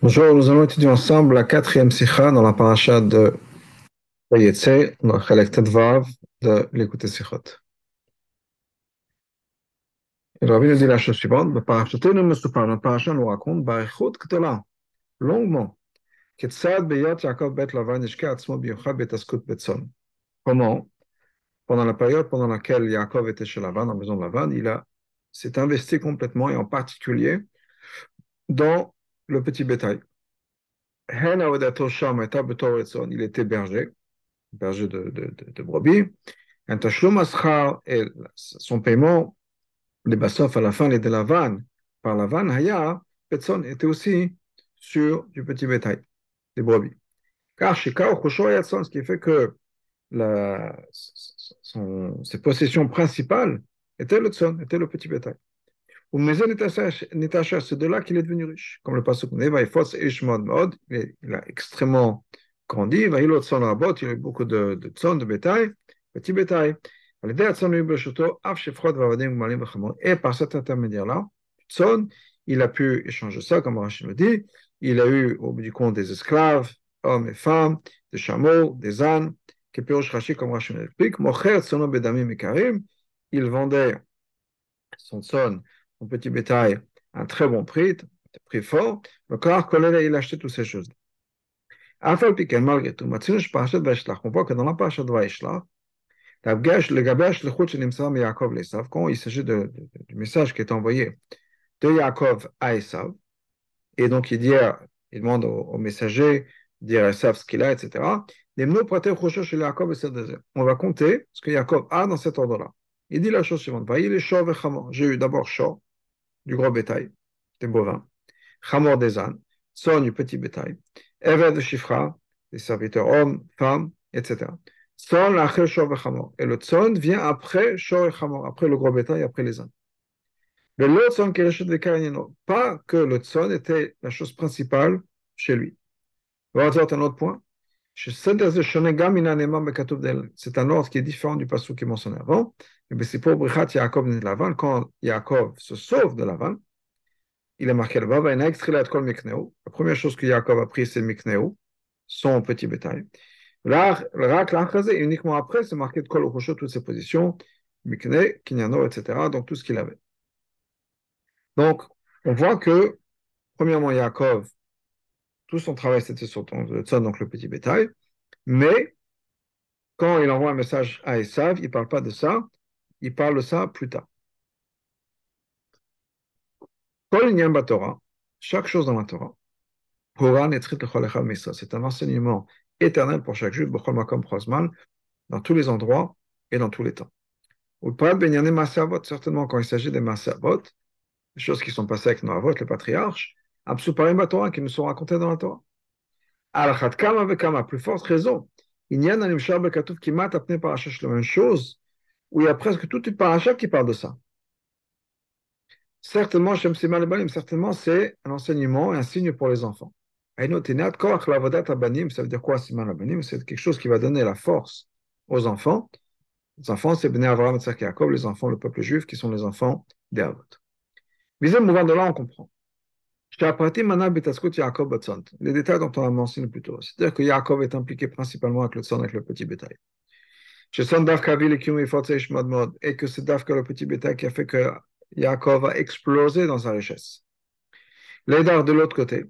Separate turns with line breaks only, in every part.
Bonjour, nous allons étudier ensemble la quatrième sikha dans la paracha de Vayetse, dans le Chalek Tedvav de l'écouter sikhot. Et rabbi nous dit la chose suivante, le paracha nous raconte, Barichut Ktola, longuement, Ketzad Beyot Yaakov Bet Lavan Ishka Atzmo Biyuchad Betaskut Betson. Comment, pendant la période pendant laquelle Yaakov était chez Lavan, en maison de Lavan, il s'est investi complètement et en particulier dans le petit bétail. Il était berger, berger de, de, de, de brebis. Et son paiement, les bassof à la fin, les de la vanne, par la vanne, Haya, Petson était aussi sur du petit bétail, des brebis. Car ce qui fait que ses possessions principales étaient le tson, était le petit bétail. Ou Mezen Netacha, c'est de là qu'il est devenu riche. Comme le qu'on il, a extrêmement grandi, il a eu beaucoup de, de tson, de bétail, petit bétail. Et par cet intermédiaire-là, tson, il a pu échanger ça, comme Rachid me dit. Il a eu au bout du compte des esclaves, hommes et femmes, des chameaux, des ânes, qui comme Rachid l'explique. Il vendait son son son petit bétail à un très bon prix, un prix fort, le corps il achetait toutes ces choses. malgré tout, on voit que dans la parashat Vaishlach, le gabesh, le chut de Yaakov l'Esav, quand il s'agit de, du message qui est envoyé de Yaakov à Esav, et donc il dit, il demande au, au messager dire Esav ce qu'il a, etc. On va compter ce que Yaakov a dans cet ordre-là. Il dit la chose suivante. J'ai eu d'abord Shor, du gros bétail, des bovins, Chamor des ânes, Son du petit bétail, Eved de Shifra, des serviteurs hommes, femmes, etc. Son Shor et Chamor. Et le Tson vient après Chamor, après le gros bétail, après les ânes. Mais l'autre Tson qui est pas que le Tson était la chose principale chez lui. On va voir un autre point. C'est un ordre qui est différent du passage qui est mentionné avant. C'est pour Brichat Yaakov de Lavan, quand Yaakov se sauve de Lavan, il est marqué là-bas, il a extrait la première chose que Yaakov a pris, c'est Mikneo, son petit bétail. Là, uniquement après, c'est marqué de Kol toutes ses positions, Mikne, Kinyano, etc., donc tout ce qu'il avait. Donc, on voit que, premièrement, Yaakov tout son travail, c'était sur le tzon, donc le petit bétail. Mais quand il envoie un message à Esav, il ne parle pas de ça, il parle de ça plus tard. Chaque chose dans la Torah, c'est un enseignement éternel pour chaque juif, dans tous les endroits et dans tous les temps. Certainement, quand il s'agit des Masavot, les choses qui sont passées avec Noavot, le patriarche, Torah, qui nous sont racontés dans la Torah. Alachat Kama avec plus forte raison. Il y a qui m'a appelé paracha la même chose, où il y a presque toute une paracha qui parle de ça. Certainement, Shem certainement, c'est un enseignement et un signe pour les enfants. Ça veut dire quoi, Siman C'est quelque chose qui va donner la force aux enfants. Les enfants, c'est Bnei Avraham et Yaakov, les enfants, le peuple juif, qui sont les enfants d'Avot. Mais de là, on comprend. Les détails dont on a mentionné plus tôt. C'est-à-dire que Yaakov est impliqué principalement avec le son, avec le petit bétail. Et que c'est Dafka le petit bétail qui a fait que Yaakov a explosé dans sa richesse. L'édar de l'autre côté.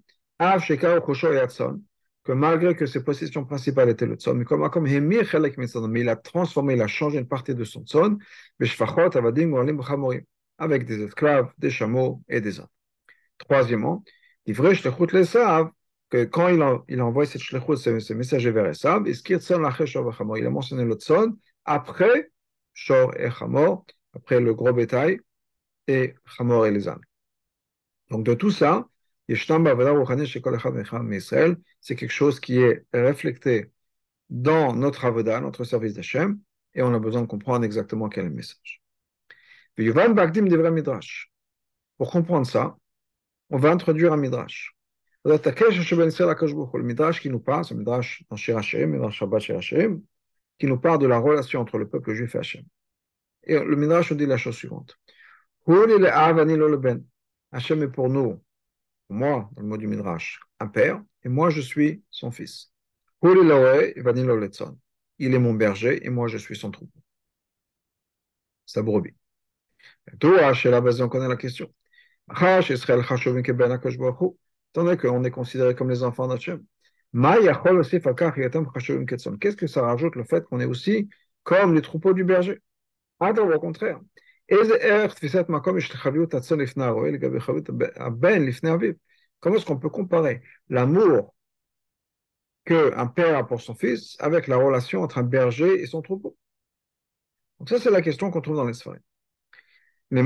Que malgré que ses possessions principales étaient le tson, mais il a transformé, il a changé une partie de son tson, avec des esclaves, des chameaux et des hommes. Troisièmement, vrai, je les savent que quand il, a, il envoie cette shlichut, ce, ce messager vers Esav, il a mentionné le tson après Shor et Chamor, après le gros bétail et Chamor et les ânes. Donc de tout ça, c'est quelque chose qui est reflété dans notre avoda, notre service d'Hachem, et on a besoin de comprendre exactement quel est le message. Pour comprendre ça, on va introduire un midrash. Le midrash qui nous parle, c'est le midrash dans Shirachim, midrash Shabbat Shirachim, qui nous parle de la relation entre le peuple juif et Hachem. Et le midrash nous dit la chose suivante. Hachem est pour nous moi, dans le mot du Midrash, un père, et moi je suis son fils. Il est mon berger et moi je suis son troupeau. Sa brebis. On connaît la question. Tandis qu'on est considéré comme les enfants d'Hachem. Qu'est-ce que ça rajoute le fait qu'on est aussi comme les troupeaux du berger? Au contraire. Comment est-ce qu'on peut comparer l'amour qu'un père a pour son fils avec la relation entre un berger et son troupeau? Donc ça, c'est la question qu'on trouve dans les sphères. Et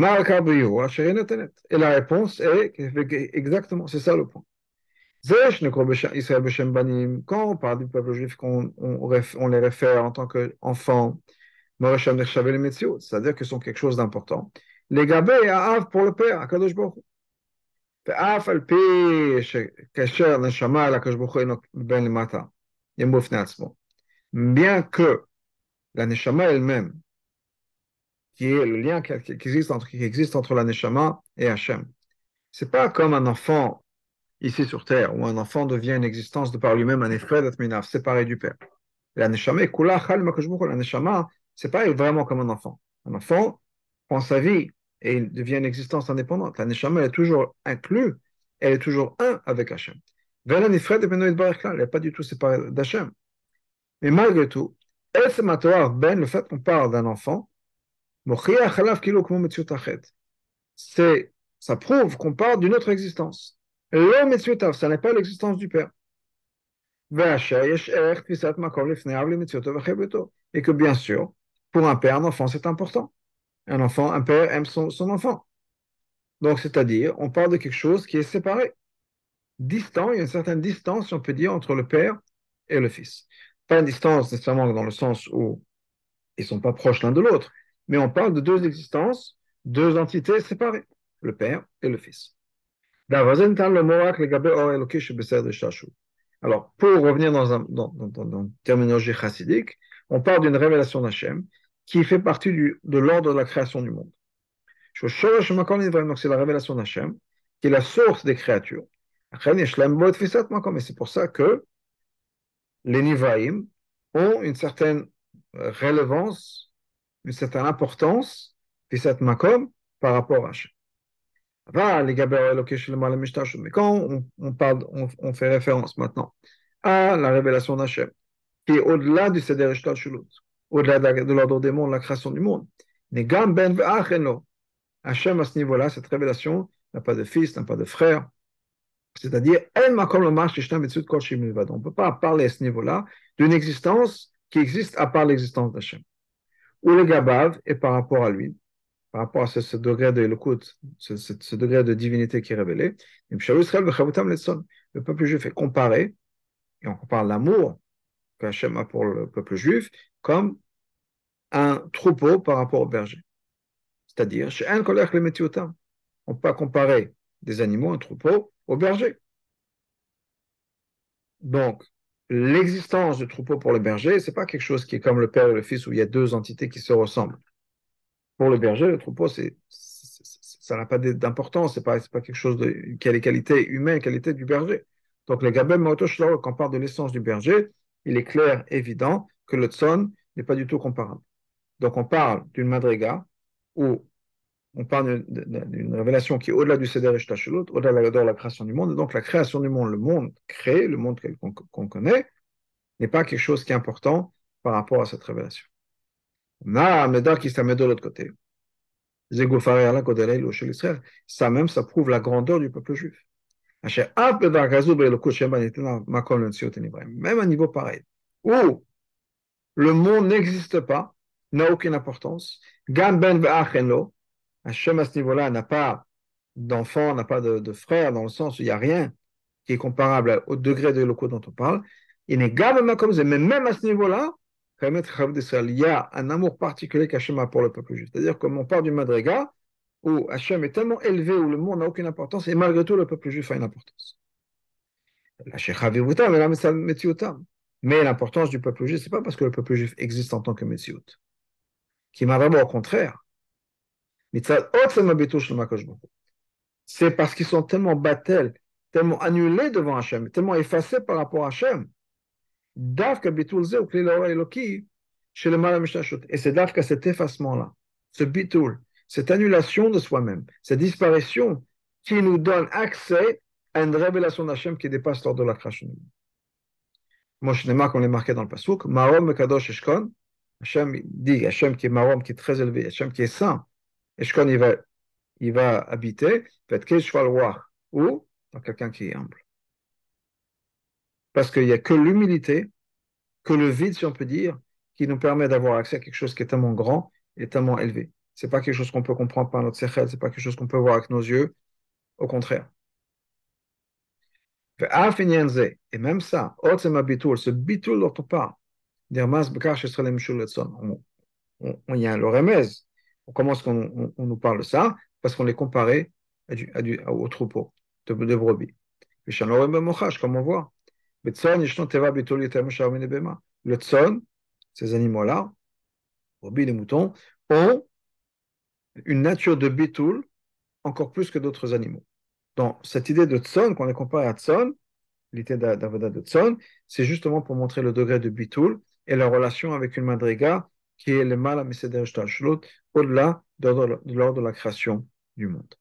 la réponse est exactement, c'est ça le point. Quand on parle du peuple juif, qu'on on, les réfère en tant qu'enfants, c'est-à-dire qu'ils sont quelque chose d'important. Les gabés Av pour le père, Akadosh Baruch ואף על פי שקשר נשמה לקדוש ברוך הוא אינו בין למטה, ימו בפני עצמו. Bien que la neshama elle-même, qui est le lien qui existe entre, qui existe la et Hachem, c'est pas comme un enfant ici sur terre, où un enfant devient une existence de par lui-même, un effet d'atminav, séparé du père. La neshama la neshama c'est pas vraiment comme un enfant. Un enfant prend sa vie et il devient une existence indépendante. La Neshama est toujours inclue, elle est toujours un avec Hachem. Elle n'est pas du tout séparée d'Hachem. Mais malgré tout, ben, le fait qu'on parle d'un enfant, c'est, ça prouve qu'on parle d'une autre existence. Ça n'est pas l'existence du Père. Et que bien sûr, pour un père, un enfant, c'est important. Un enfant, un père aime son, enfant. Donc, c'est-à-dire, on parle de quelque chose qui est séparé, distant, il y a une certaine distance, si on peut dire, entre le père et le fils. Pas une distance nécessairement dans le sens où ils ne sont pas proches l'un de l'autre, mais on parle de deux existences, deux entités séparées, le père et le fils. Alors, pour revenir dans, un, une terminologie chassidique, on parle d'une révélation d'Hachem qui fait partie de l'ordre de la création du monde. Donc c'est la révélation d'Hachem qui est la source des créatures. Et c'est pour ça que les Nivaïm ont une certaine euh, relevance, une certaine importance, cette makom, par rapport à Hachem. Mais quand on, parle, on, fait référence maintenant à la révélation d'Hachem, qui est au-delà du Seder Shulut, au-delà de l'ordre des mondes, la création du monde. Mais Ben Hachem à ce niveau-là, cette révélation n'a pas de fils, n'a pas de frère. C'est-à-dire, on ne peut pas parler à ce niveau-là d'une existence qui existe à part l'existence d'Hachem. Ou le Gabav est par rapport à lui, par rapport à ce, degré de ce, ce, degré de divinité qui est révélé. Le peuple juif est comparé, et on compare l'amour qu'Hachem a pour le peuple juif, comme un troupeau par rapport au berger. C'est-à-dire, chez un collègue le on peut pas comparer des animaux, un troupeau, au berger. Donc, l'existence du troupeau pour le berger, c'est pas quelque chose qui est comme le père et le fils où il y a deux entités qui se ressemblent. Pour le berger, le troupeau, c'est, ça n'a pas d'importance, c'est pas, pas quelque chose de, qui a les qualités humaines, qualités du berger. Donc, le Gabem quand on parle de l'essence du berger, il est clair, évident, que le tson n'est pas du tout comparable. Donc on parle d'une madriga où on parle d'une révélation qui est au-delà du Seder et au-delà de la création du monde. Et donc la création du monde, le monde créé, le monde qu'on connaît, n'est pas quelque chose qui est important par rapport à cette révélation. On a Médard qui s'amène de l'autre côté. Ça même, ça prouve la grandeur du peuple juif. Même à niveau pareil, où le monde n'existe pas, n'a aucune importance. Ve'acheno, Hachem à ce niveau-là n'a pas d'enfant, n'a pas de, de, frère, dans le sens où il n'y a rien qui est comparable au degré de locaux dont on parle. Il n'est comme ça, mais même à ce niveau-là, il y a un amour particulier qu'Hachem a pour le peuple juif. C'est-à-dire comme on parle du Madriga, où Hachem est tellement élevé, où le monde n'a aucune importance, et malgré tout, le peuple juif a une importance. Mais l'importance du peuple juif, ce n'est pas parce que le peuple juif existe en tant que Metsiout. Qui m'a vraiment au contraire. C'est parce qu'ils sont tellement battels tellement annulé devant Hachem, tellement effacé par rapport à Hachem. Et c'est Davka cet effacement-là, ce bitul, cette annulation de soi-même, cette disparition qui nous donne accès à une révélation d'Hachem qui dépasse l'ordre de la création. Moshe Nema, comme on l'a marqué dans le Pasuk, Marom Kadosh Eshkon, Hachem dit, Hachem qui est Marom, qui est très élevé, Hachem qui est saint, Eshkon, il va, il va habiter, ou dans quelqu'un qui est humble. Parce qu'il n'y a que l'humilité, que le vide, si on peut dire, qui nous permet d'avoir accès à quelque chose qui est tellement grand et tellement élevé. Ce n'est pas quelque chose qu'on peut comprendre par notre sechel, ce n'est pas quelque chose qu'on peut voir avec nos yeux, au contraire. Et même ça, ce bitul dont on il y a le remez. On commence, on, on, nous parle de ça parce qu'on est comparé à au troupeau de, brebis. Comme on voit. Le tson, ces animaux-là, brebis, les moutons, ont une nature de bitul encore plus que d'autres animaux. Donc, cette idée de tson, qu'on est comparé à tson, l'idée d'avoda de tson, c'est justement pour montrer le degré de bitul et la relation avec une madriga qui est le mal à au-delà de l'ordre de la création du monde.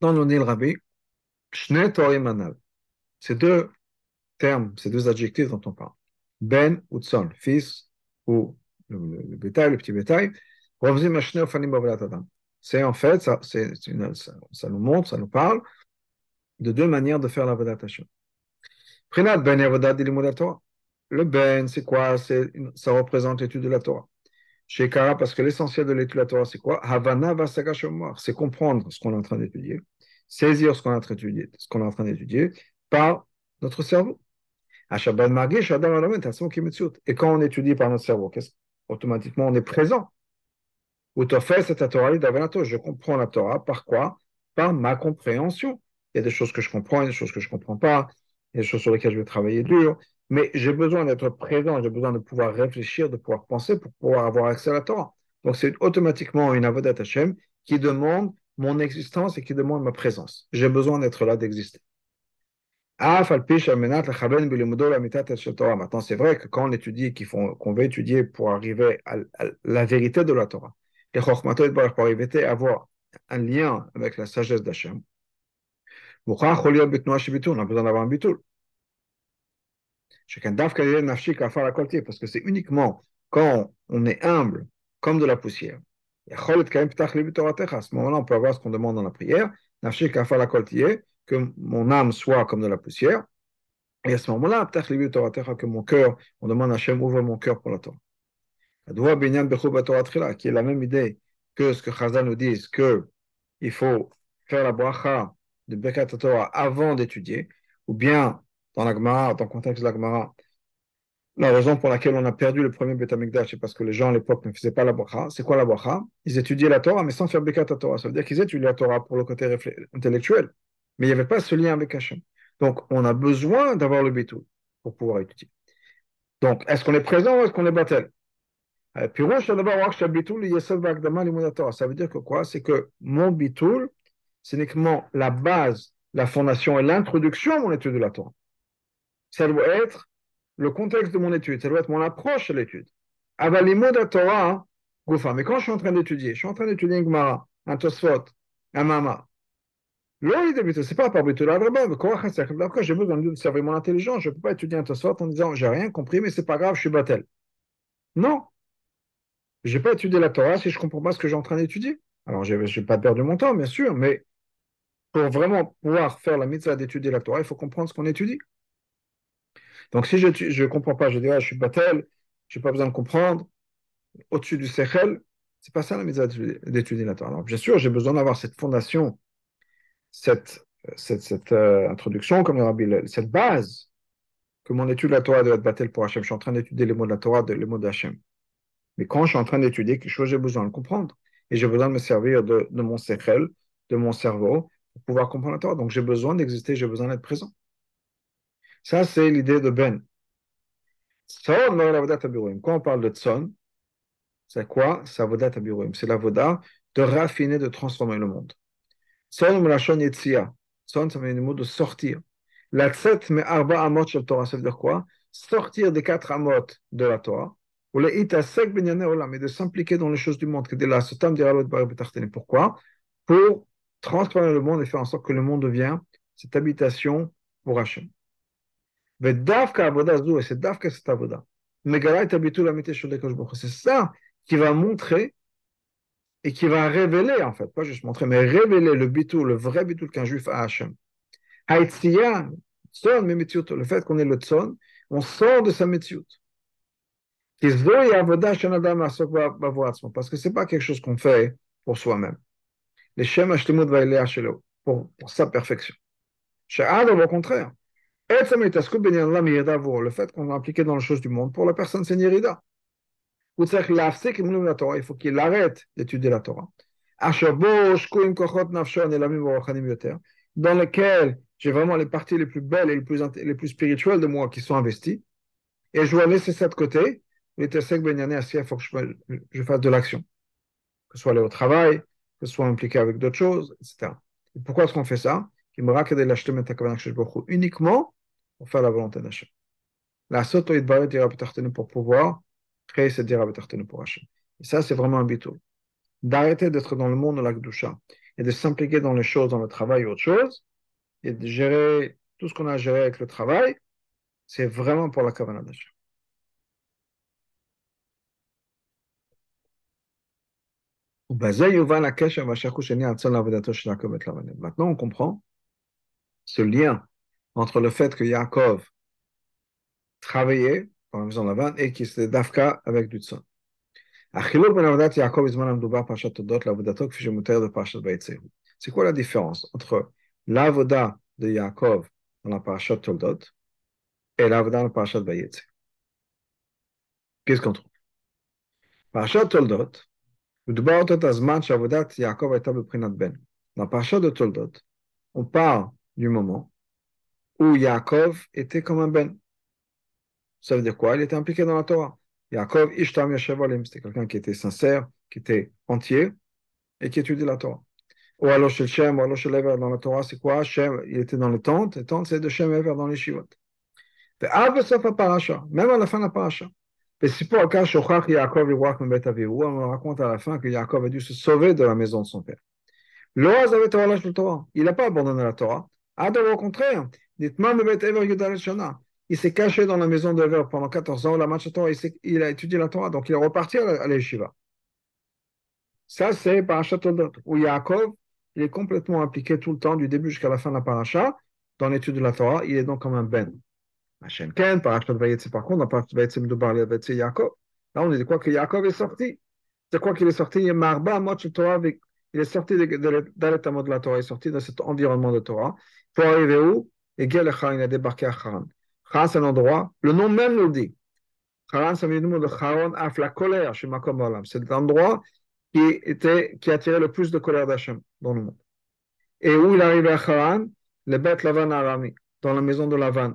Dit le rabbi, ces deux termes, ces deux adjectifs dont on parle, ben ou tson, fils ou le, bétail, le petit bétail, c'est en fait, ça, nous montre, ça nous parle de deux manières de faire la Hashem. Ben Le ben, c'est quoi? Ça représente l'étude de la Torah. Chez Kara, parce que l'essentiel de l'étude de la Torah, c'est quoi? Havana C'est comprendre ce qu'on est en train d'étudier, saisir ce qu'on est en train d'étudier, ce qu'on est en train d'étudier par notre cerveau. Et quand on étudie par notre cerveau, automatiquement on est présent. Je comprends la Torah. Par quoi? Par ma compréhension. Il y a des choses que je comprends, il y a des choses que je ne comprends pas, des choses sur lesquelles je vais travailler dur, mais j'ai besoin d'être présent, j'ai besoin de pouvoir réfléchir, de pouvoir penser pour pouvoir avoir accès à la Torah. Donc c'est automatiquement une avodat Hashem qui demande mon existence et qui demande ma présence. J'ai besoin d'être là, d'exister. Maintenant, c'est vrai que quand on étudie, qu'on veut étudier pour arriver à, la vérité de la Torah, pour arriver à avoir un lien avec la sagesse d'Hachem, on a besoin d'avoir un bitul. Parce que c'est uniquement quand on est humble, comme de la poussière. À ce moment-là, on peut avoir ce qu'on demande dans la prière. Que mon âme soit comme de la poussière. Et à ce moment-là, que mon cœur, on demande à Hachem, ouvre mon cœur pour la Torah. Qui est la même idée que ce que Chazal nous dit, qu'il faut faire la bracha de Bekat Torah avant d'étudier, ou bien dans la dans le contexte de la Gemara, la raison pour laquelle on a perdu le premier Beth c'est parce que les gens à l'époque ne faisaient pas la bracha. C'est quoi la bracha? Ils étudiaient la Torah, mais sans faire Bekat Torah. Ça veut dire qu'ils étudiaient la Torah pour le côté intellectuel. Mais il n'y avait pas ce lien avec Hachem. Donc, on a besoin d'avoir le Betou pour pouvoir étudier. Donc, est-ce qu'on est présent ou est-ce qu'on est battel euh, Ça veut dire que quoi? C'est que mon bitoul, c'est uniquement la base, la fondation et l'introduction à mon étude de la Torah. Ça doit être le contexte de mon étude, ça doit être mon approche à l'étude. La Torah, hein, mais quand je suis en train d'étudier, je suis en train d'étudier Gemara, un Tosfot, un Mama. C'est pas par Après, j'ai besoin de servir mon intelligence. Je ne peux pas étudier un Tosfot en disant j'ai rien compris, mais c'est pas grave, je suis battel. Non. Je n'ai pas étudié la Torah si je ne comprends pas ce que j'ai en train d'étudier. Alors, je ne vais pas perdre mon temps, bien sûr, mais pour vraiment pouvoir faire la mitzvah d'étudier la Torah, il faut comprendre ce qu'on étudie. Donc, si je ne comprends pas, je dis, je suis batel, je n'ai pas besoin de comprendre, au-dessus du sechel, c'est pas ça la mitzvah d'étudier la Torah. Alors, bien sûr, j'ai besoin d'avoir cette fondation, cette, cette, euh, introduction, comme le rabbi, cette base, que mon étude de la Torah doit être batel pour Hachem. Je suis en train d'étudier les mots de la Torah, les mots d'Hachem. Mais quand je suis en train d'étudier quelque chose, j'ai besoin de le comprendre. Et j'ai besoin de me servir de, de mon sechel, de mon cerveau, pour pouvoir comprendre la Torah. Donc, j'ai besoin d'exister, j'ai besoin d'être présent. Ça, c'est l'idée de Ben. Quand on parle de Tson, c'est quoi C'est Avodat Abiruim. C'est de raffiner, de transformer le monde. Son Melachon Yetzia. Son, ça veut dire le mot de sortir. La tset me arba amot shel Torah, ça veut dire quoi? Sortir des quatre amot de la Torah, ou itasek benyane olam, et de s'impliquer dans les choses du monde. Pourquoi? Pour transformer le monde et faire en sorte que le monde devienne cette habitation pour Hachem. Et c'est Davka cette avoda. C'est ça qui va montrer et qui va révéler, en fait, pas juste montrer, mais révéler le bitou, le vrai bitou qu'un juif a à Hachem. Le fait qu'on est le tzon, on sort de sa metziut. Parce que ce n'est pas quelque chose qu'on fait pour soi-même. Les shem pour, pour sa perfection. Au contraire. Le fait qu'on a appliqué dans les choses du monde, pour la personne, c'est Nirida. Il faut qu'il arrête d'étudier la Torah. Dans lequel j'ai vraiment les parties les plus belles et les plus, les plus spirituelles de moi qui sont investies. Et je dois laisser ça de côté. Il faut que je, fasse de l'action. Que ce soit aller au travail, que ce soit impliqué avec d'autres choses, etc. Et pourquoi est-ce qu'on fait ça? Uniquement pour faire la volonté d'Hachem. La soto dira pour pouvoir créer cette dira pour Hachem. Et ça, c'est vraiment un bitou. D'arrêter d'être dans le monde de la Gdusha et de s'impliquer dans les choses, dans le travail ou autre chose, et de gérer tout ce qu'on a à gérer avec le travail, c'est vraiment pour la Kavanah d'Hachem. Maintenant, on comprend ce lien entre le fait que Yaakov travaillait dans la maison de Lavan et qu'il s'était d'Afka avec du tzon. C'est quoi la différence entre l'avoda de Yaakov dans la parashat Toldot et l'avoda dans la parashat Vayetze Qu'est-ce qu'on trouve? Parashat Toldot, dans la parashat de Toldot, on parle du moment où Yaakov était comme un ben. Ça veut dire quoi? Il était impliqué dans la Torah. Yaakov Ishtam Yashevalim, c'était quelqu'un qui était sincère, qui était entier et qui étudiait la Torah. Ou alors chez Shem, ou alors chez Ever dans la Torah, c'est quoi? Shem, il était dans les tentes, les tentes c'est de Shem Ever dans les Shivot. Même à la fin de la paracha. On raconte à la fin que Yaakov a dû se sauver de la maison de son père. Il n'a pas abandonné la Torah. Adam, au contraire, il s'est caché dans la maison d'Ever pendant 14 ans. La Torah, il, a étudié la Torah, donc il est reparti à l'Eshiva. Ça, c'est Parashat Toldot, où Yaakov, il est complètement impliqué tout le temps, du début jusqu'à la fin de la Parasha, dans l'étude de la Torah. Il est donc comme un Ben. Hachem Ken, Parashat Vayetze, par contre, Parashat Mdoubar, Yaakov. Là, on dit quoi que Yaakov est sorti. C'est quoi qu'il est sorti Il est Marba, Torah, il est sorti de, de, de la Torah, il est sorti de cet environnement de Torah pour arriver où? Et il a débarqué à Haran. Haran, c'est un endroit, le nom même nous le dit. Haran, ça veut dire le Haran la colère chez Makom Olam. C'est l'endroit qui, était, qui attirait le plus de colère d'Hachem dans le monde. Et où il arrivait à Haran Le Beth Lavan Arami, dans la maison de Lavan,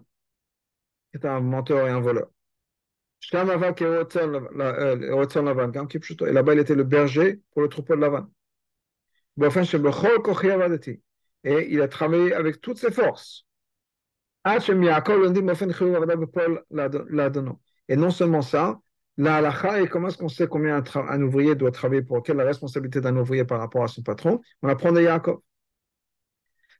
qui était un menteur et un voleur. Et là-bas, il était le berger pour le troupeau de Lavan et il a travaillé avec toutes ses forces. Et non seulement ça, la halakha, et comment est-ce qu'on sait combien un, ouvrier doit travailler pour quelle la responsabilité d'un ouvrier par rapport à son patron. On apprend de Yaakov.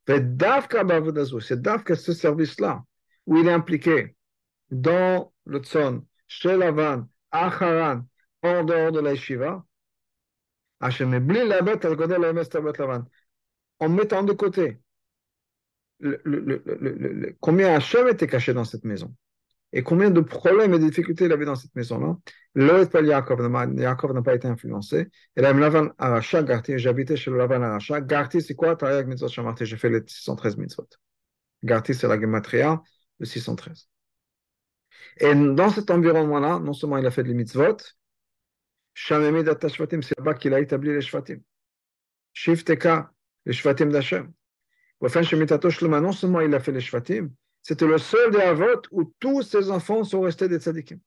C'est Davka, ce service-là, où il est impliqué dans le tzon, chez Lavan, à Haran, en dehors de la yeshiva, en mettant de côté le, combien Hachem était caché dans cette maison et combien de problèmes et de difficultés il avait dans cette maison-là. Yaakov n'a pas été influencé. Et là, Lavan Aracha, j'habitais chez le Lavan Aracha. Garti, c'est quoi? J'ai fait les 613 mitzvot. Garti, c'est la Gematria, le 613. Et dans cet environnement-là, non seulement il a fait les mitzvot, Shamemid Atashvatim, c'est là-bas qu'il a établi les Shvatim. Shifteka, les Shvatim d'Hachem Non seulement il a fait les Shvatim, c'était le seul des Avot où tous ses enfants sont restés des tzadikim.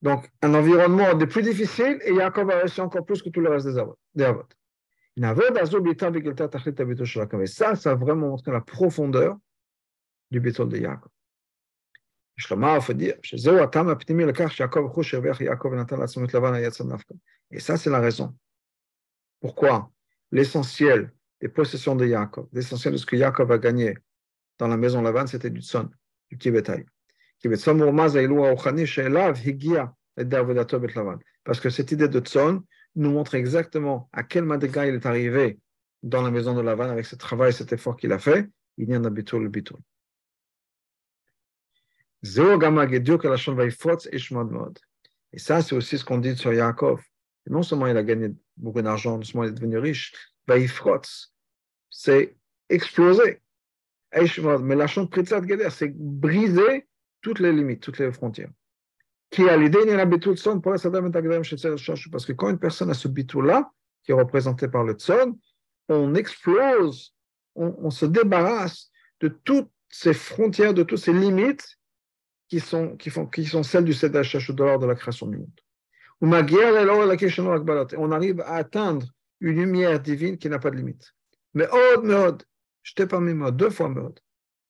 Donc, un environnement des plus difficiles et Yaakov a réussi encore plus que tout le reste des Avot. Des avot. Et ça, ça a vraiment montré la profondeur du béton de Yaakov. שלמה אף הודיע שזהו הטעם הפנימי לכך שיעקב חוש הרוויח יעקב ונתן לעצמו את לבן היצר נפקא. Et ça, c'est la raison. Pourquoi l'essentiel des possessions de Yaakov, l'essentiel de ce que Yaakov a gagné dans la maison Lavan, c'était du tson, du kibetaï. Parce que cette idée de tson nous montre exactement à quel madriga il est arrivé dans la maison de Lavan avec ce travail, cet effort qu'il a fait. Il y en a bitul bitul. Et ça, c'est aussi ce qu'on dit sur Yaakov. non seulement il a gagné beaucoup d'argent, non seulement il est devenu riche, c'est explosé. Mais la chambre de c'est briser toutes les limites, toutes les frontières. Qui a l'idée parce que quand une personne a ce bitou-là, qui est représenté par le tson, on explose, on, se débarrasse de toutes ces frontières, de toutes ces limites qui sont, qui font, qui sont celles du Sedach dollar de la création du monde. On arrive à atteindre une lumière divine qui n'a pas de limite. Mais od, meod, je t'ai pas mis mode, deux fois meod.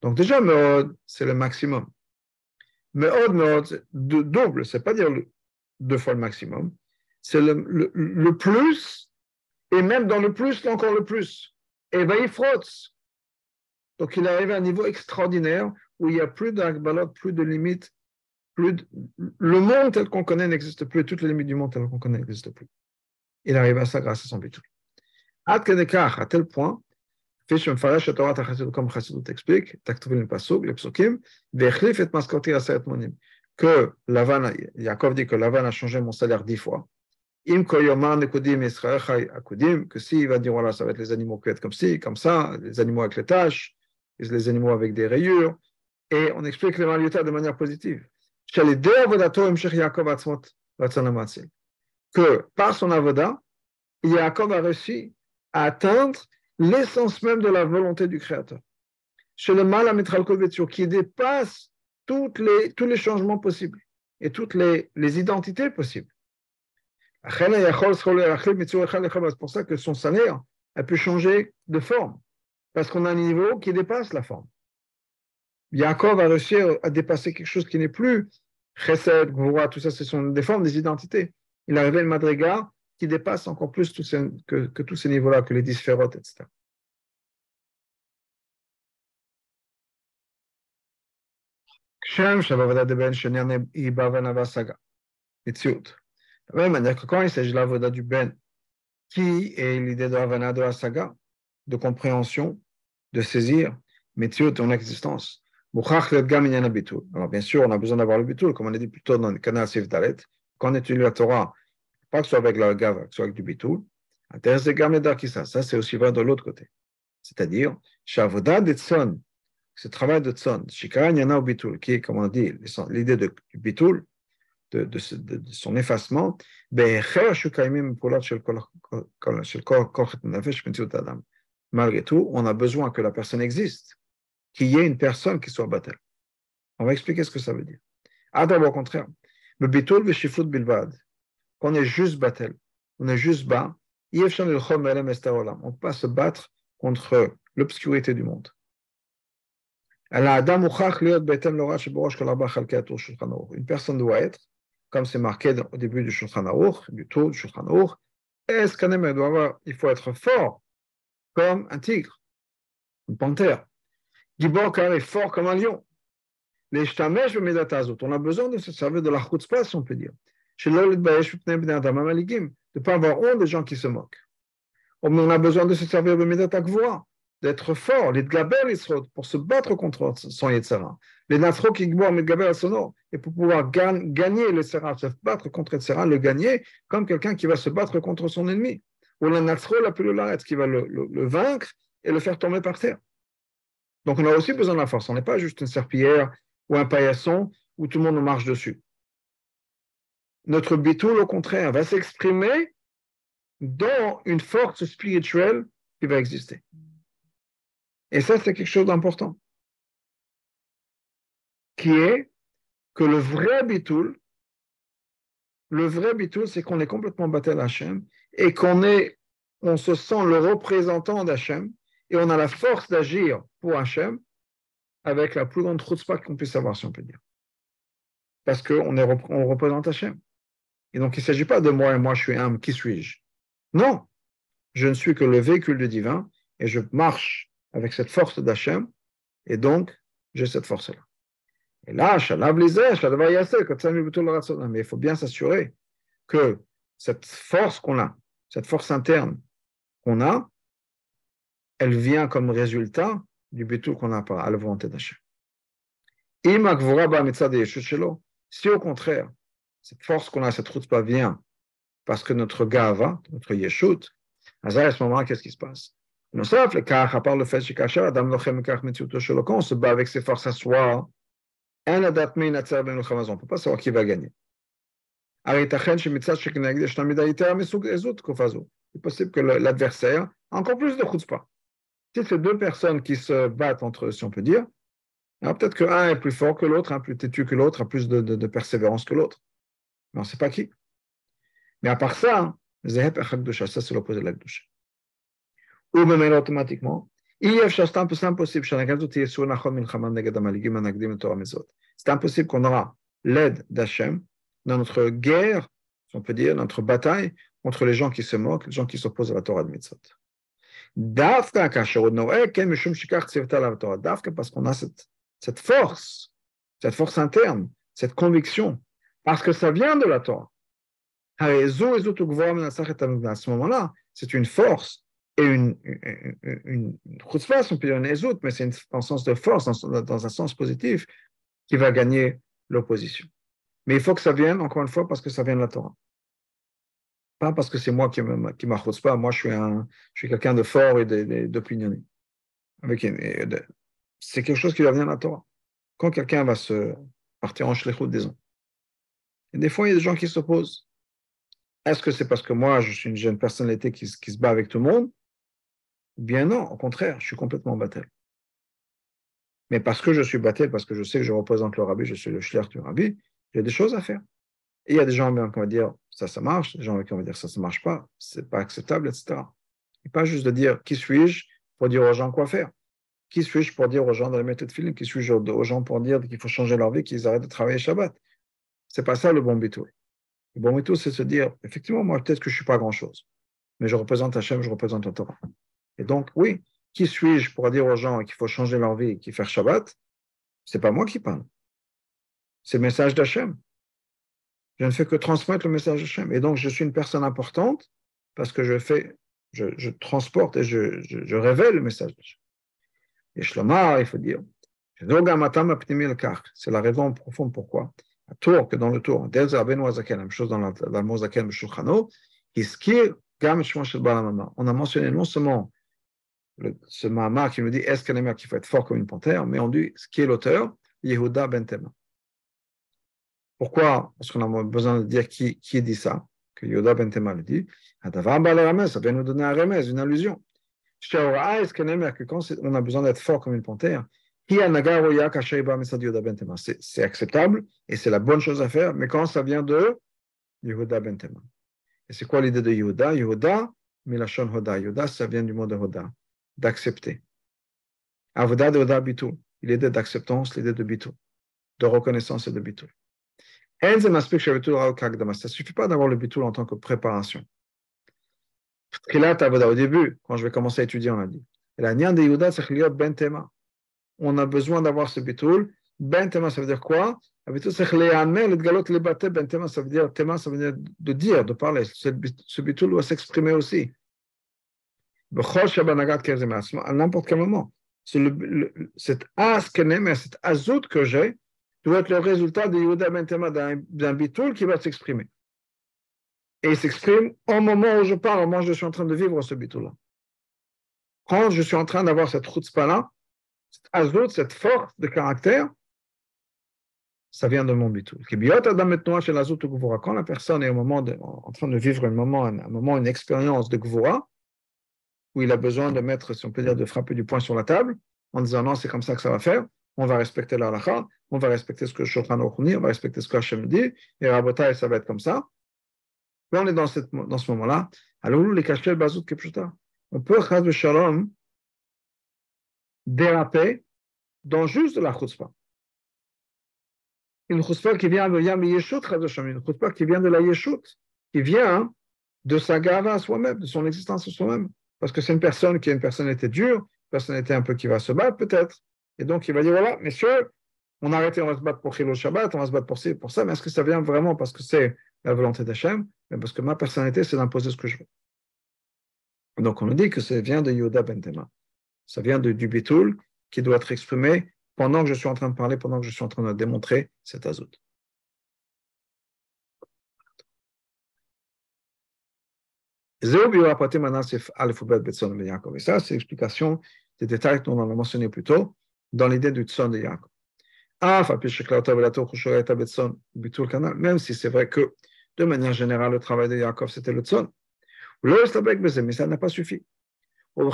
Donc déjà, meod, c'est le maximum. Meod, meod, double, c'est pas dire deux fois le maximum, c'est le, plus, et même dans le plus, encore le plus. Et va y frotte. Donc il est arrivé à un niveau extraordinaire où il n'y a plus d'agbalot, plus de limites, le monde tel qu'on connaît n'existe plus, toutes les limites du monde tel qu'on connaît n'existent plus. Il arrive à ça grâce à son bitou. À tel point, comme Chassidut explique, le psukim, que Lavan, Yaakov dit que Lavan a changé mon salaire dix fois. Que s'il va dire voilà, ça va être les animaux qui vont être comme ci, comme ça, les animaux avec les taches, les animaux avec des rayures, et on explique les réalités de manière positive. Que par son avoda, Yaakov a réussi à atteindre l'essence même de la volonté du Créateur. Chez le mal à qui dépasse toutes les, tous les changements possibles et toutes les, les identités possibles. C'est pour ça que son salaire a pu changer de forme, parce qu'on a un niveau qui dépasse la forme. Yaakov a réussi à dépasser quelque chose qui n'est plus chesed, gvura, tout ça, ce sont des formes, des identités. Il a arrivé le madriga qui dépasse encore plus que, tous ces niveaux-là, que les dysphérotes, etc. De la même manière que quand il s'agit de l'avoda du Ben, qui est l'idée de l'avana de la saga, de compréhension, de saisir, Metziut, ton existence. Alors bien sûr, on a besoin d'avoir le bitul, comme on a dit plus tôt dans le canal Sif Dalet. Quand on étudie la Torah, pas que ce soit avec la gava, que ce soit avec du bitul, ça c'est aussi vrai de l'autre côté. C'est-à-dire, ce travail de Tson, qui est, comme on dit, l'idée de, de, de, son effacement, malgré tout, on a besoin que la personne existe qu'il y ait une personne qui soit battel. On va expliquer ce que ça veut dire. Ah, d'abord, au contraire. Le bitul veshifut bilvad. Qu'on est juste battel, on est juste bas. On ne peut pas se battre contre l'obscurité du monde. Une personne doit être, comme c'est marqué au début du Shulchan Aruch, du tour du Shulchan Aruch, il faut être fort comme un tigre, une panthère? Gibor est fort comme un lion. Les shtamesh on a besoin de se servir de la chutzpah, si on peut dire. Chez de ne pas avoir honte des gens qui se moquent. On a besoin de se servir de Medat d'être fort, les Dgaber pour se battre contre son Yetzara. Les Nasro qui Medgaber Sono, et pour pouvoir gagner le Sera, se battre contre Yetzara, le gagner comme quelqu'un qui va se battre contre son ennemi. Ou le Nasro, la qui va le vaincre et le faire tomber par terre. Donc on a aussi besoin de la force. On n'est pas juste une serpillière ou un paillasson où tout le monde marche dessus. Notre bitoul, au contraire, va s'exprimer dans une force spirituelle qui va exister. Et ça, c'est quelque chose d'important. Qui est que le vrai bitoul, Le vrai bitul, c'est qu'on est complètement battu à Hachem et qu'on on se sent le représentant d'Hachem et on a la force d'agir pour Hachem avec la plus grande chutzpah qu'on puisse avoir, si on peut dire. Parce qu'on on représente Hachem. Et donc, il ne s'agit pas de moi et moi, je suis âme, qui suis-je? Non, je ne suis que le véhicule du divin et je marche avec cette force d'Hachem et donc, j'ai cette force-là. Et là, mais il faut bien s'assurer que cette force qu'on a, cette force interne qu'on a, elle vient comme résultat du butour qu'on a à la volonté d'Hachem. Si au contraire, cette force qu'on a, cette route pas vient parce que notre gava, notre yeshut, à ce moment-là, qu'est-ce qui se passe? À part le fait que on se bat avec ses forces à soi, ben, on ne peut pas savoir qui va gagner. Il est possible que l'adversaire a encore plus de chutzpah. Si c'est deux personnes qui se battent entre eux, si on peut dire, peut-être qu'un est plus fort que l'autre, plus têtu que l'autre, a plus de, persévérance que l'autre. Mais on ne sait pas qui. Mais à part ça, ça c'est l'opposé de la ou même automatiquement. C'est impossible C'est impossible qu'on aura l'aide d'Hachem dans notre guerre, on peut dire, notre bataille contre les gens qui se moquent, les gens qui s'opposent à la Torah de Mitzvot. Dafka parce qu'on a cette, cette force, cette force interne, cette conviction, parce que ça vient de la Torah. À ce moment-là, c'est une force et une, on peut dire une ezout, mais c'est un sens de force, dans, un sens positif, qui va gagner l'opposition. Mais il faut que ça vienne, encore une fois, parce que ça vient de la Torah. Parce que c'est moi qui qui pas, moi je suis, quelqu'un de fort et d'opinionné. C'est quelque chose qui va venir de la Torah. Quand quelqu'un va se partir en shlichut, disons, et des fois il y a des gens qui s'opposent. Est-ce que c'est parce que moi je suis une jeune personnalité qui, qui se bat avec tout le monde? Bien non, au contraire, je suis complètement battel. Mais parce que je suis battel, parce que je sais que je représente le rabbi, je suis le shliach du rabbi, j'ai des choses à faire. Et il y a des gens qui vont dire ça, ça marche, des gens qui vont dire ça, ça marche pas, c'est pas acceptable, etc. Et pas juste de dire qui suis-je pour dire aux gens quoi faire? Qui suis-je pour dire aux gens de la méthode film Qui suis-je aux gens pour dire qu'il faut changer leur vie, qu'ils arrêtent de travailler Shabbat? C'est pas ça le bon bitou. Le bon bitou, c'est se dire effectivement, moi, peut-être que je suis pas grand-chose, mais je représente Hachem, je représente le Torah. Et donc, oui, qui suis-je pour dire aux gens qu'il faut changer leur vie et qu'il faut faire Shabbat? C'est pas moi qui parle. C'est le message d'Hachem. Je ne fais que transmettre le message d'Hachem. Et donc, je suis une personne importante parce que je fais, je, transporte et je, révèle le message d'Hachem. Et il faut dire, c'est la raison profonde pourquoi. À tour, que dans le tour, la même chose dans mot Zaken, on a mentionné non seulement ce Mahamar qui nous dit est-ce qu'un qui faut être fort comme une panthère, mais on dit ce qui est l'auteur, Yehuda ben Tema. Pourquoi Parce qu'on a besoin de dire qui, qui dit ça, que Yehuda ben Tema le dit. Ça vient nous donner un remède, une allusion. que quand on a besoin d'être fort comme une panthère, ben c'est acceptable et c'est la bonne chose à faire, mais quand ça vient de Yehuda ben Tema? Et c'est quoi l'idée de Yehuda Yehuda, Milachon Hoda. Yehuda, ça vient du mot de Hoda d'accepter. Avoda de Oda Bitul, l'idée d'acceptance, l'idée de Bitul, de reconnaissance et de Bitul. Ça ne suffit pas d'avoir le Bitul en tant que préparation. Au début, quand je vais commencer à étudier, on a dit. Ben on a besoin d'avoir ce bitul. Ben ça veut dire quoi? Ben ça veut dire ça veut dire de dire, de parler. Ce bitul doit s'exprimer aussi à n'importe quel moment. C'est cet as cet azout que j'ai, doit être le résultat de Yehuda Bentema d'un bitoul qui va s'exprimer. Et il s'exprime au moment où je parle, au moment où je suis en train de vivre ce bitoul-là. Quand je suis en train d'avoir cette chutzpah-là, cet azout, cette force de caractère, ça vient de mon bitoul. Quand la personne est au moment en train de vivre un moment, un moment, une expérience de gvura, où il a besoin de mettre, si on peut dire, de frapper du poing sur la table, en disant non, c'est comme ça que ça va faire, on va respecter la on va respecter ce que Shulchan on va respecter ce que Hachem dit, et Rabotai, ça va être comme ça. Là, on est dans, ce moment-là. Alors, les cachets, bazout, kepchuta. On peut, chaz shalom, déraper dans juste de la chutzpah. Une chutzpah qui vient de Yam Yeshut, une chutzpah qui vient de la Yeshut, qui vient de sa gava à soi-même, de son existence à soi-même. Parce que c'est une personne qui a une personnalité dure, une personnalité un peu qui va se battre peut-être. Et donc, il va dire, voilà, messieurs, on a arrêté, on va se battre pour Chilo Shabbat, on va se battre pour, pour ça, mais est-ce que ça vient vraiment parce que c'est la volonté d'Hachem, parce que ma personnalité, c'est d'imposer ce que je veux? Donc, on nous dit que ça vient de Yoda Bentema. Ça vient de, du Bitoul qui doit être exprimé pendant que je suis en train de parler, pendant que je suis en train de démontrer cet azout. Et ça, c'est l'explication des détails qu'on a mentionné plus tôt dans l'idée du tson de Yaakov. Même si c'est vrai que, de manière générale, le travail de Yaakov, c'était le tson. Mais ça n'a pas suffi. Il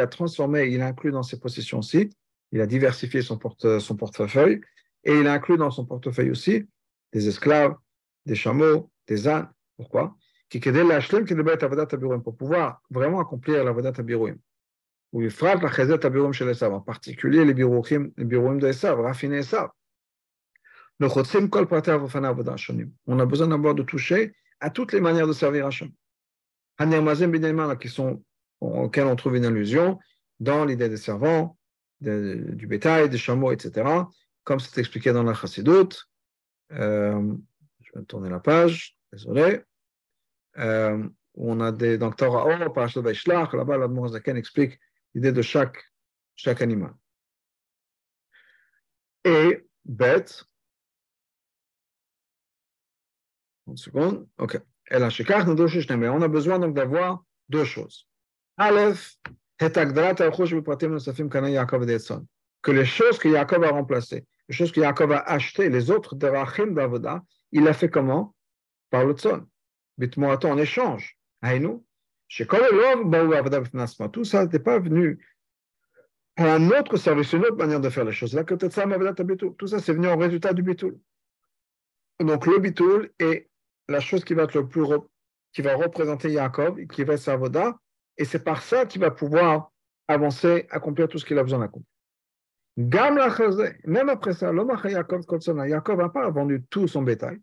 a transformé, il a inclus dans ses possessions aussi, il a diversifié son, porte, son portefeuille, et il a inclus dans son portefeuille aussi des esclaves, des chameaux, des ânes. Pourquoi? Pour pouvoir vraiment accomplir la Vadat Abirouim. En particulier les Birouim, les Birouim de Esav, raffiner Esav. On a besoin d'abord de toucher à toutes les manières de servir Hachem qui sont, auxquels on trouve une allusion dans l'idée des servants, du bétail, des chameaux, etc., comme c'est expliqué dans la Chassidoute. Euh, je vais tourner la page, désolé. Euh, on a des, dans Torah Or, Parashat Vaishlach, là-bas, l'Admor Zaken explique l'idée de chaque, chaque animal. Et bête, une seconde, ok. On a besoin donc d'avoir deux choses. Aleph, que les choses que Yaakov a remplacées, les choses que Yaakov a achetées, les autres derachim d'Avoda, il a fait comment? Par le tzon. Bitmoato en échange. Aïnou. Tout ça n'était pas venu à un autre service, une autre manière de faire les choses. Tout ça, c'est venu en résultat du bitoul. Donc le bitoul est la chose qui va être le plus qui va représenter Yaakov, qui va être Savoda, et c'est par ça qu'il va pouvoir avancer, accomplir tout ce qu'il a besoin d'accomplir. Même après ça, l'homme Yaakov n'a pas vendu tout son bétail.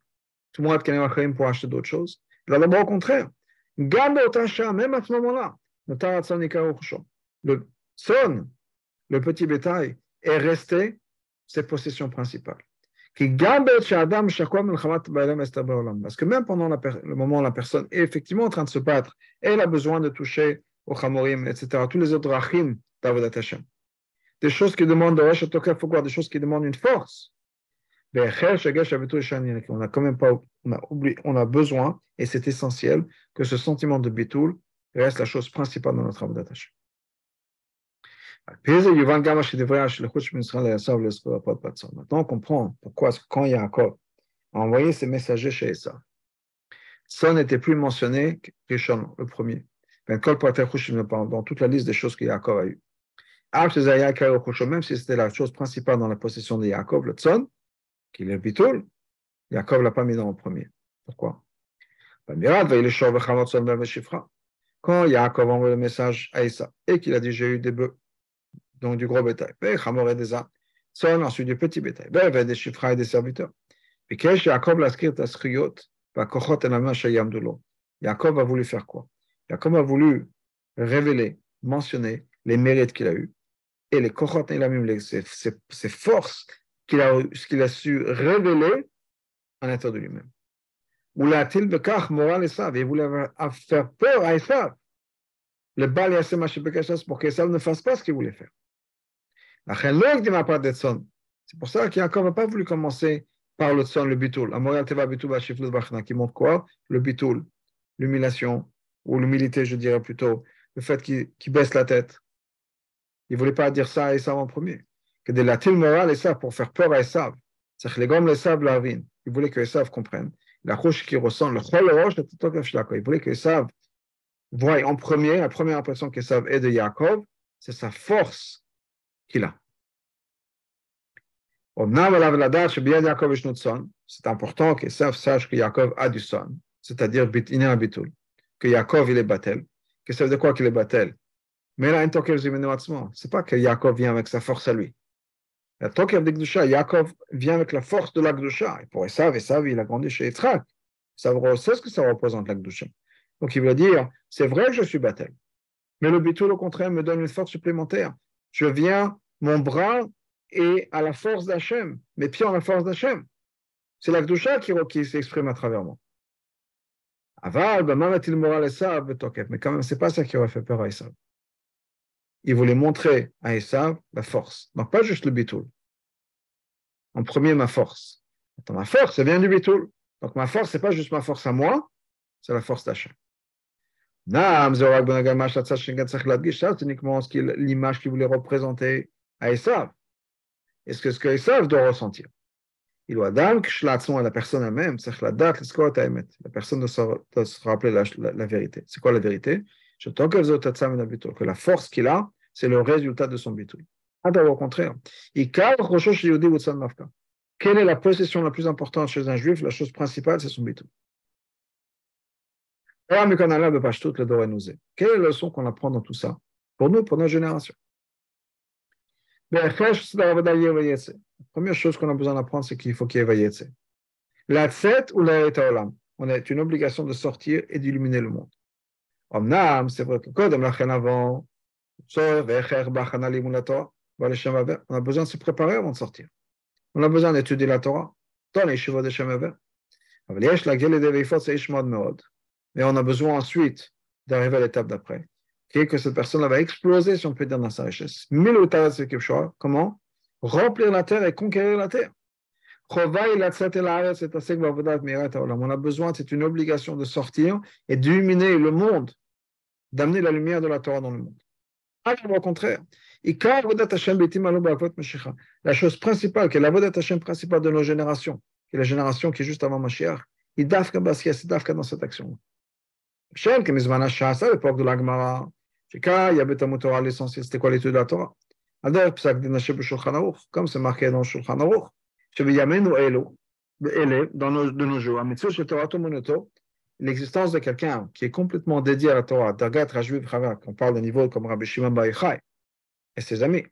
Tout le monde a pour acheter d'autres choses. Il a d'abord au contraire. Même à ce moment-là, le son, le petit bétail, est resté ses possessions principales. Parce que même pendant le moment où la personne est effectivement en train de se battre, elle a besoin de toucher au chamorim, etc., tous les autres rachim d'Avodat Hashem. Des choses qui demandent de des choses qui demandent une force. On a quand même pas, on a, besoin, et c'est essentiel, que ce sentiment de bitul reste la chose principale dans notre Avodat Hashem. Maintenant, on comprend pourquoi quand Yaakov a envoyé ses messagers chez Esav, ça n'était plus mentionné que le premier. Dans toute la liste des choses que Yaakov a eues. Même si c'était la chose principale dans la possession de Yaakov, le Tzon, qui est le Bitoul, Yaakov ne l'a pas mis dans le premier. Pourquoi? Quand Yaakov a envoyé le message à Esav et qu'il a dit J'ai eu des bœufs donc du gros bétail. et des. Son, ensuite du petit bétail. avait des chiffres et des serviteurs. Et Yaakov a voulu faire quoi? Yaakov a voulu révéler, mentionner les mérites qu'il a eus et les kochot et la même, ses, ses, forces qu'il a, qu'il a su révéler à l'intérieur de lui-même. Ou l'a-t-il de kach moral et sav, il voulait faire peur à Esav. Le bal et pour qu'Esav ne fasse pas ce qu'il voulait faire. C'est pour ça qu'Yaakov n'a pas voulu commencer par le son, le bitul. Qui montre quoi? Le bitul, l'humiliation, ou l'humilité, je dirais plutôt, le fait qu'il baisse la tête. Il ne voulait pas dire ça à Esav en premier. Que de la til morale Esav pour faire peur à Esav? C'est que les gommes Esav lavin. Il voulait que Esav comprenne. La roche qui ressent, le chol roche, il voulait que Esav voie en premier, la première impression qu'Esav est de Yaakov, c'est sa force qu'il a. C'est important qu'Esav sache que Yaakov a du son, c'est-à-dire que Yaakov il est batel. Que ça dire quoi qu'il est batel? Mais là, c'est pas que Yaakov vient avec sa force à lui. La Tokev de Gdusha, Yaakov vient avec la force de la Gdusha. Et pour Esav, Esav, il a grandi chez Yitzhak. Ça sait ce que ça représente la Gdusha. Donc il veut dire, c'est vrai que je suis batel. Mais le bitul, au contraire, me donne une force supplémentaire. Je viens, mon bras et à la force d'Hachem, mes pieds ont la force d'Hachem. C'est la Gdusha qui, qui s'exprime à travers moi. Aval, il moral mais quand même, c'est pas ça qui aurait fait peur à Esav. Il voulait montrer à Esav la force. Donc, pas juste le bitoul. En premier, ma force. Attends, ma force, ça vient du bitoul. Donc, ma force, c'est pas juste ma force à moi, c'est la force d'Hachem. Nam, c'est uniquement l'image qu'il voulait représenter à Esav. Est-ce que ce que doit ressentir Il doit dire que la personne elle-même, la la personne doit se, rappeler la, vérité. C'est quoi la vérité? Que la force qu'il a, c'est le résultat de son bitul. Au contraire. Quelle est la possession la plus importante chez un juif? La chose principale, c'est son bitul. Quelle est la leçon qu'on apprend dans tout ça? Pour nous, pour notre génération. La première chose qu'on a besoin d'apprendre, c'est qu'il faut qu'il y ait Vayetse. La ou la. On a une obligation de sortir et d'illuminer le monde. Omnam, c'est vrai que Kodem avant, on a besoin de se préparer avant de sortir. On a besoin d'étudier la Torah dans les chevaux de Shem Mais on a besoin ensuite d'arriver à l'étape d'après que cette personne va exploser, si on peut dire, dans sa richesse. Comment Remplir la terre et conquérir la terre. On a besoin, c'est une obligation de sortir et d'illuminer le monde, d'amener la lumière de la Torah dans le monde. Au contraire, la chose principale, qui est la vodat Hashem principale de nos générations, qui est la génération qui est juste avant Mashiach, c'est Dafka dans cette action. Shem, Izmana à l'époque de l'Agmara, il y avait Torah, l'essentiel, c'était quoi l'étude de la Torah? Comme c'est marqué dans le Shulchan Aruch, dans nos, de nos jours, l'existence de quelqu'un qui est complètement dédié à la Torah, Dagat Chavak, on parle d'un niveau comme Rabbi Shimon Baichai et ses amis,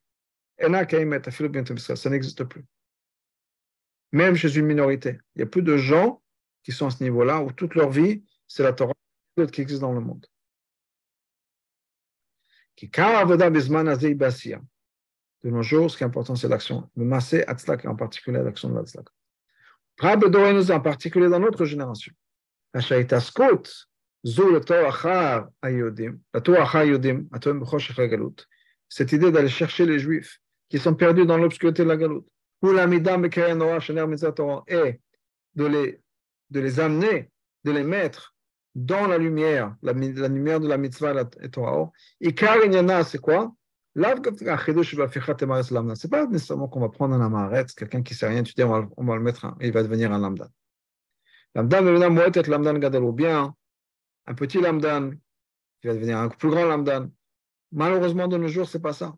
ça n'existe plus. Même chez une minorité. Il y a plus de gens qui sont à ce niveau-là où toute leur vie, c'est la Torah qui existe dans le monde. De nos jours, ce qui est important, c'est l'action. Le massé atzlak, en particulier l'action de l'atzlak. en particulier dans notre génération. La cette idée d'aller chercher les juifs qui sont perdus dans l'obscurité de la galoute, ou la et de les, amener, de les mettre dans la lumière, la, lumière de la mitzvah et Torah. Et car c'est quoi c'est pas nécessairement qu'on va prendre un amaret, quelqu'un qui sait rien tu on va, on va le mettre, il va devenir un lamdan. Lamdan bien un petit lamdan qui va devenir un plus grand lamdan. Malheureusement, de nos jours, c'est pas ça.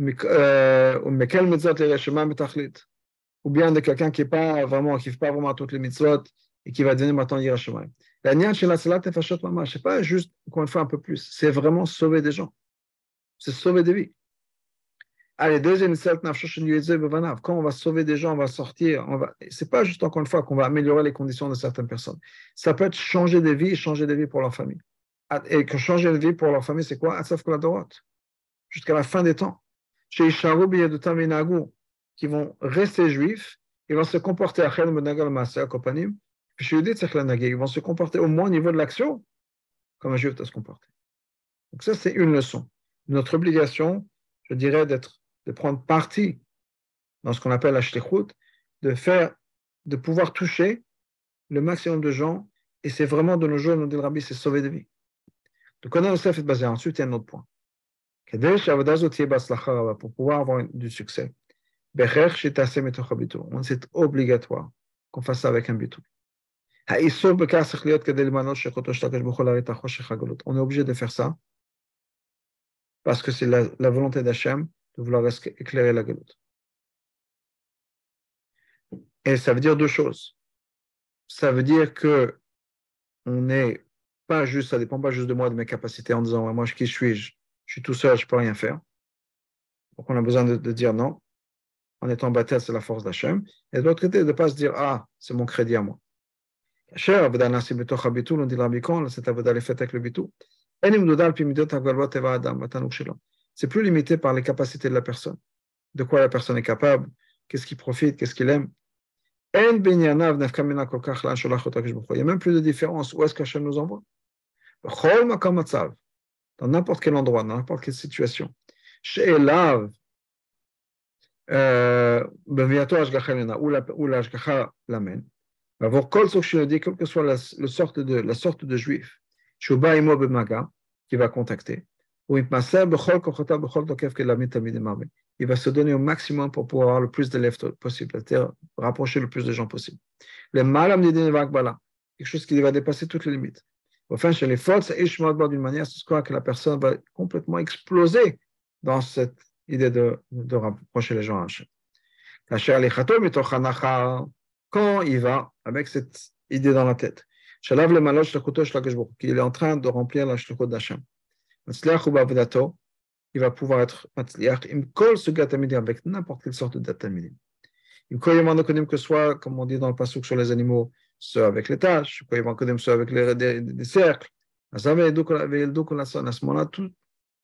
Euh, ou bien de quelqu'un qui pas vraiment, qui ne fait pas vraiment toutes les mitzvot et qui va devenir maintenant Yerushalayim. La nian chez la salat fachot mama, c'est pas juste, encore une fois, un peu plus, c'est vraiment sauver des gens. C'est sauver des vies. Allez, deuxième quand on va sauver des gens, on va sortir, on va, c'est pas juste encore une fois qu'on va améliorer les conditions de certaines personnes. Ça peut être changer des vies, changer des vies pour leur famille. Et que changer de vie pour leur famille, c'est quoi? Jusqu'à la fin des temps. Chez Isharu, qui vont rester juifs, ils vont se comporter à à Kopanim, ils vont se comporter au moins au niveau de l'action comme un juif doit se comporter. Donc ça, c'est une leçon. Notre obligation, je dirais, d'être, de prendre parti dans ce qu'on appelle la shlichut, de faire, de pouvoir toucher le maximum de gens, et c'est vraiment de nos jours, nous dit le rabbi, c'est sauver des vies. Donc on a aussi fait basé. Ensuite, il y a un autre point. Pour pouvoir avoir du succès, c'est obligatoire qu'on fasse ça avec un bitou. On est obligé de faire ça parce que c'est la, volonté d'Hachem de vouloir éclairer la galoute. Et ça veut dire deux choses. Ça veut dire que on n'est pas juste, ça dépend pas juste de moi, de mes capacités, en disant, moi, qui suis-je Je suis tout seul, je peux rien faire. Donc, on a besoin de, dire non. En étant baptisé, c'est la force d'Hachem. Et de l'autre côté, de ne pas se dire, ah, c'est mon crédit à moi. C'est plus limité par les capacités de la personne. De quoi la personne est capable, qu'est-ce qu'il profite, qu'est-ce qu'il aime. Il n'y a même plus de différence. Où est-ce qu'Hachem nous envoie? Dans n'importe quel endroit, dans n'importe quelle situation. Chez Elav, euh, où l'Ashgacha l'amène? Voir quelle que soit la, sorte de, la sorte de juif, qui va contacter, il va se donner au maximum pour pouvoir avoir le plus d'élèves possible, rapprocher le plus de gens possible. Le malam quelque chose qui va dépasser toutes les limites. Enfin, chez les c'est d'une manière, c'est quoi que la personne va complètement exploser dans cette idée de, rapprocher les gens à Hachem. Quand il va avec cette idée dans la tête, qu'il est en train de remplir la shluchot d'Hachem il va pouvoir être avec n'importe quelle sorte de tamidim. Im kol que soit, comme on dit dans le pasuk sur les animaux, ceux avec les tâches, ceux avec les, cercles. À ce moment-là,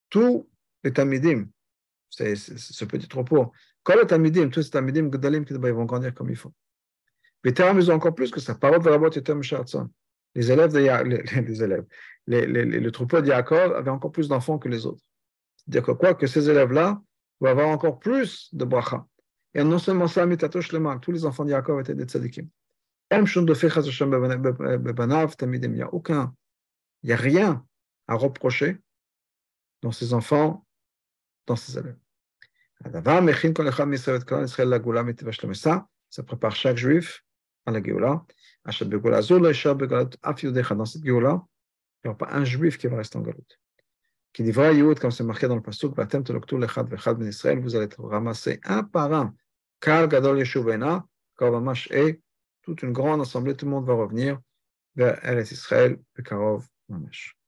tous les tamidim, c'est ce petit troupeau, kol les tamidim, tous ces tamidim, ils vont grandir comme il faut. Mais ils ont encore plus que ça. Les élèves, les, les élèves, le troupeau de avait encore plus d'enfants que les autres. C'est-à-dire que quoi que ces élèves-là vont avoir encore plus de bracha. Et non seulement ça, mais tous les enfants de étaient des tzadikim. Il n'y a aucun, il n'y a rien à reprocher dans ces enfants, dans ces élèves. Ça prépare chaque juif à la Géoula. Dans cette Géoula, il n'y aura pas un juif qui va rester en galoute. Qui dit comme c'est marqué dans le Israël, vous allez être ramassés un par un. Kal gadol yeshuvena, kavamash et toute une grande assemblée, tout le monde va revenir vers Eretz Israël, Karov Mamash.